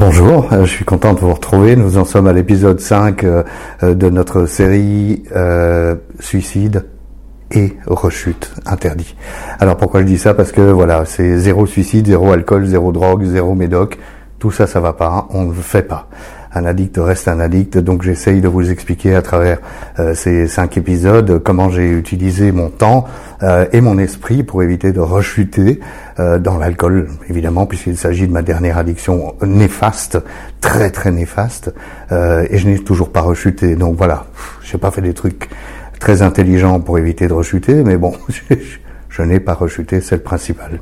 Bonjour, euh, je suis content de vous retrouver. Nous en sommes à l'épisode 5 euh, euh, de notre série Suicide et rechute interdit. Alors pourquoi je dis ça? Parce que voilà, c'est zéro suicide, zéro alcool, zéro drogue, zéro médoc. Tout ça, ça va pas. On ne le fait pas un addict reste un addict. Donc j'essaye de vous expliquer à travers euh, ces cinq épisodes comment j'ai utilisé mon temps euh, et mon esprit pour éviter de rechuter euh, dans l'alcool, évidemment, puisqu'il s'agit de ma dernière addiction néfaste, très très néfaste, et je n'ai toujours pas rechuté. Donc voilà, j'ai pas fait des trucs très intelligents pour éviter de rechuter, mais bon, je n'ai pas rechuté, c'est le principal.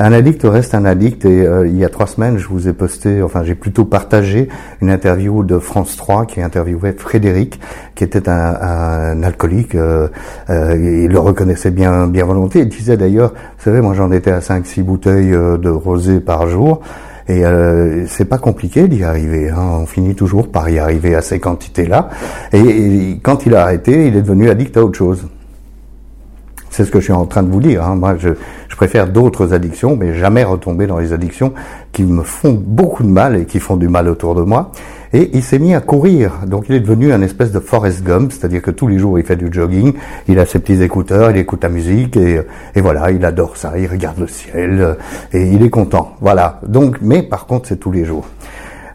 Un addict reste un addict et euh, il y a trois semaines, je vous ai posté, enfin j'ai plutôt partagé une interview de France 3 qui interviewait Frédéric, qui était un, alcoolique, euh, euh, il le reconnaissait bien, bien volontiers. Il disait d'ailleurs, vous savez, moi j'en étais à 5-6 bouteilles de rosé par jour. Et c'est pas compliqué d'y arriver. Hein. On finit toujours par y arriver à ces quantités-là. et, quand il a arrêté, il est devenu addict à autre chose. C'est ce que je suis en train de vous dire. Hein. Moi, je, préfère d'autres addictions, mais jamais retomber dans les addictions qui me font beaucoup de mal et qui font du mal autour de moi. Et il s'est mis à courir. Donc il est devenu un espèce de Forrest Gump, c'est-à-dire que tous les jours il fait du jogging, il a ses petits écouteurs, il écoute la musique et, et voilà, il adore ça, il regarde le ciel et il est content. Voilà. Donc, mais par contre, c'est tous les jours.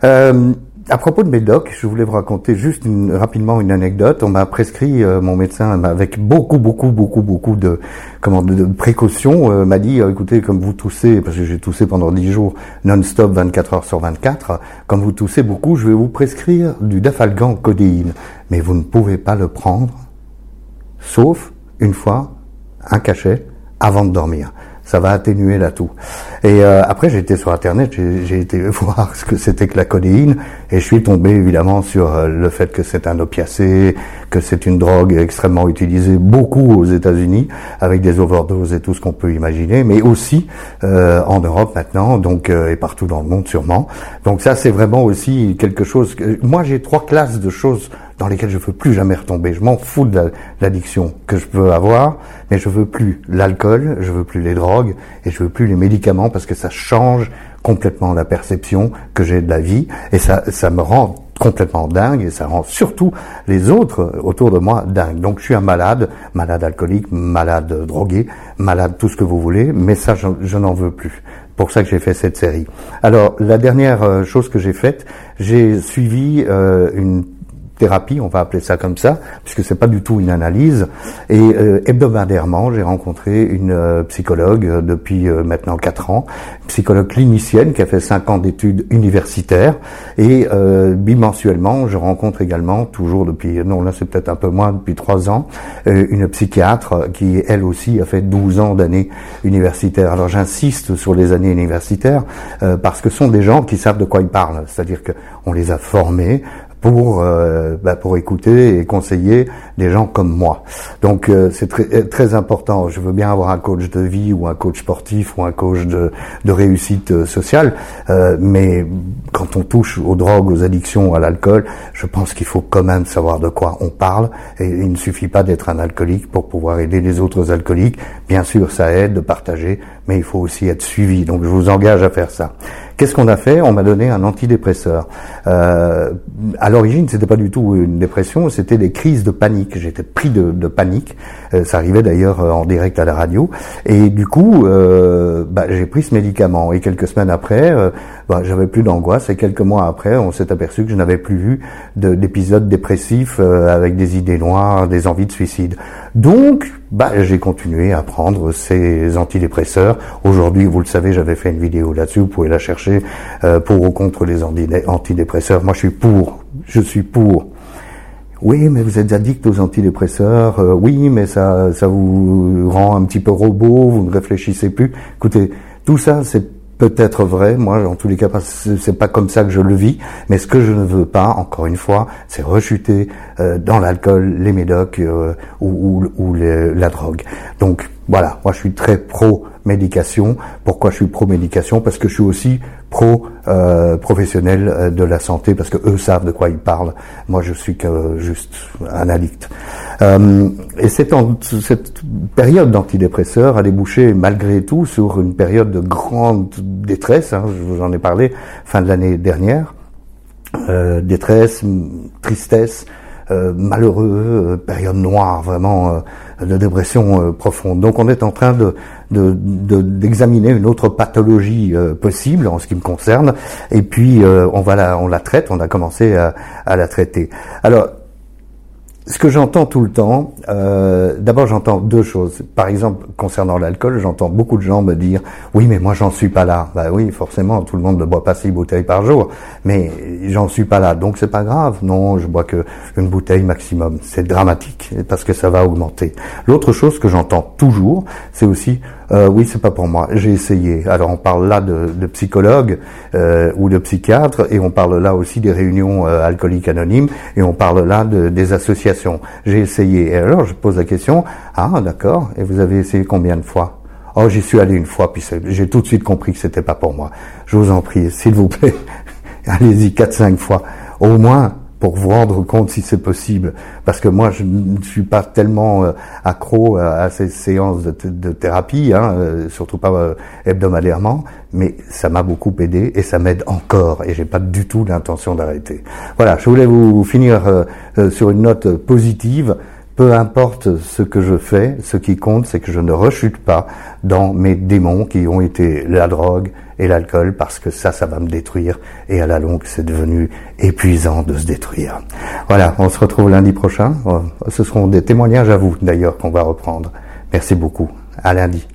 Euh, à propos de médoc, je voulais vous raconter juste rapidement une anecdote. On m'a prescrit, euh, mon médecin, avec beaucoup, beaucoup, beaucoup, beaucoup de, comment, de, précautions, euh, m'a dit, euh, écoutez, comme vous toussez, parce que j'ai toussé pendant 10 jours non-stop, 24 heures sur 24, comme vous toussez beaucoup, je vais vous prescrire du dafalgan codéine. Mais vous ne pouvez pas le prendre, sauf une fois, un cachet, avant de dormir ça va atténuer la toux. Et euh, après, j'ai été sur Internet, j'ai été voir ce que c'était que la codéine, et je suis tombé évidemment sur euh, le fait que c'est un opiacé, que c'est une drogue extrêmement utilisée beaucoup aux États-Unis, avec des overdoses et tout ce qu'on peut imaginer, mais aussi euh, en Europe maintenant, donc et partout dans le monde sûrement. Donc ça, c'est vraiment aussi quelque chose. Que, moi, j'ai trois classes de choses dans lesquelles je veux plus jamais retomber. Je m'en fous de l'addiction que je peux avoir, mais je veux plus l'alcool, je veux plus les drogues et je veux plus les médicaments parce que ça change complètement la perception que j'ai de la vie et ça, ça me rend complètement dingue et ça rend surtout les autres autour de moi dingue. Donc je suis un malade, malade alcoolique, malade drogué, malade tout ce que vous voulez, mais ça je, je n'en veux plus. Pour ça que j'ai fait cette série. Alors la dernière euh, chose que j'ai faite, j'ai suivi euh, une thérapie, on va appeler ça comme ça, puisque c'est pas du tout une analyse. Et euh, hebdomadairement, j'ai rencontré une euh, psychologue euh, depuis maintenant quatre ans, psychologue clinicienne qui a fait cinq ans d'études universitaires. Et bimensuellement, je rencontre également, toujours depuis, non là c'est peut-être un peu moins, depuis trois ans, une psychiatre qui elle aussi a fait 12 ans d'années universitaires. Alors j'insiste sur les années universitaires parce que ce sont des gens qui savent de quoi ils parlent, c'est-à-dire qu'on les a formés, pour euh, bah, pour écouter et conseiller des gens comme moi. Donc euh, c'est très euh, très important. Je veux bien avoir un coach de vie ou un coach sportif ou un coach de, de réussite sociale, mais quand on touche aux drogues, aux addictions, à l'alcool, je pense qu'il faut quand même savoir de quoi on parle. Et il ne suffit pas d'être un alcoolique pour pouvoir aider les autres alcooliques. Bien sûr, ça aide de partager, mais il faut aussi être suivi. Donc je vous engage à faire ça. Qu'est-ce qu'on a fait On m'a donné un antidépresseur. Euh, à l'origine, c'était pas du tout une dépression, c'était des crises de panique. J'étais pris de, panique. Euh, ça arrivait d'ailleurs euh, en direct à la radio. Et du coup, euh, bah, j'ai pris ce médicament. Et quelques semaines après, euh, bah, j'avais plus d'angoisse. Et quelques mois après, on s'est aperçu que je n'avais plus vu d'épisodes dépressifs avec des idées noires, des envies de suicide. Donc, bah, j'ai continué à prendre ces antidépresseurs. Aujourd'hui, vous le savez, j'avais fait une vidéo là-dessus, vous pouvez la chercher, euh, pour ou contre les antidépresseurs. Moi, je suis pour. Je suis pour. Oui, mais vous êtes addict aux antidépresseurs. Euh, oui, mais ça, ça vous rend un petit peu robot, vous ne réfléchissez plus. Écoutez, tout ça, c'est peut-être vrai. Moi, en tous les cas, c'est pas comme ça que je le vis. Mais ce que je ne veux pas, encore une fois, c'est rechuter euh, dans l'alcool, les médocs euh, ou, la drogue. Donc voilà, moi je suis très pro médication. Pourquoi je suis pro médication Parce que je suis aussi pro euh, professionnel de la santé, parce que eux savent de quoi ils parlent. Moi, je suis juste un addict. Euh, et cette, cette période d'antidépresseurs a débouché malgré tout sur une période de grande détresse, hein, je vous en ai parlé, fin de l'année dernière, euh, détresse, tristesse, euh, malheureux, euh, période noire, vraiment euh, de dépression profonde. Donc on est en train de d'examiner une autre pathologie possible en ce qui me concerne, et puis on va la on la traite, on a commencé à, à la traiter. Alors ce que j'entends tout le temps, euh, d'abord j'entends deux choses. Par exemple, concernant l'alcool, j'entends beaucoup de gens me dire oui, mais moi j'en suis pas là. Bah oui, forcément, tout le monde ne boit pas six bouteilles par jour, mais j'en suis pas là, donc c'est pas grave. Non, je bois que une bouteille maximum. C'est dramatique parce que ça va augmenter. L'autre chose que j'entends toujours, c'est aussi euh, oui, c'est pas pour moi. J'ai essayé. Alors on parle là de, de psychologues euh, ou de psychiatres, et on parle là aussi des réunions euh, alcooliques anonymes, et on parle là de, des associations. J'ai essayé. Et alors je pose la question ah d'accord. Et vous avez essayé combien de fois? Oh, j'y suis allé une fois, puis j'ai tout de suite compris que c'était pas pour moi. Je vous en prie, s'il vous plaît, allez-y quatre cinq fois, au moins pour vous rendre compte si c'est possible. Parce que moi, je ne suis pas tellement euh, accro à, ces séances de, thérapie, hein, euh, surtout pas euh, hebdomadairement, mais ça m'a beaucoup aidé et ça m'aide encore. Et j'ai pas du tout l'intention d'arrêter. Voilà, je voulais vous finir sur une note positive. Peu importe ce que je fais, ce qui compte, c'est que je ne rechute pas dans mes démons qui ont été la drogue et l'alcool, parce que ça, ça va me détruire. Et à la longue, c'est devenu épuisant de se détruire. Voilà, on se retrouve lundi prochain. Ce seront des témoignages à vous, d'ailleurs, qu'on va reprendre. Merci beaucoup. À lundi.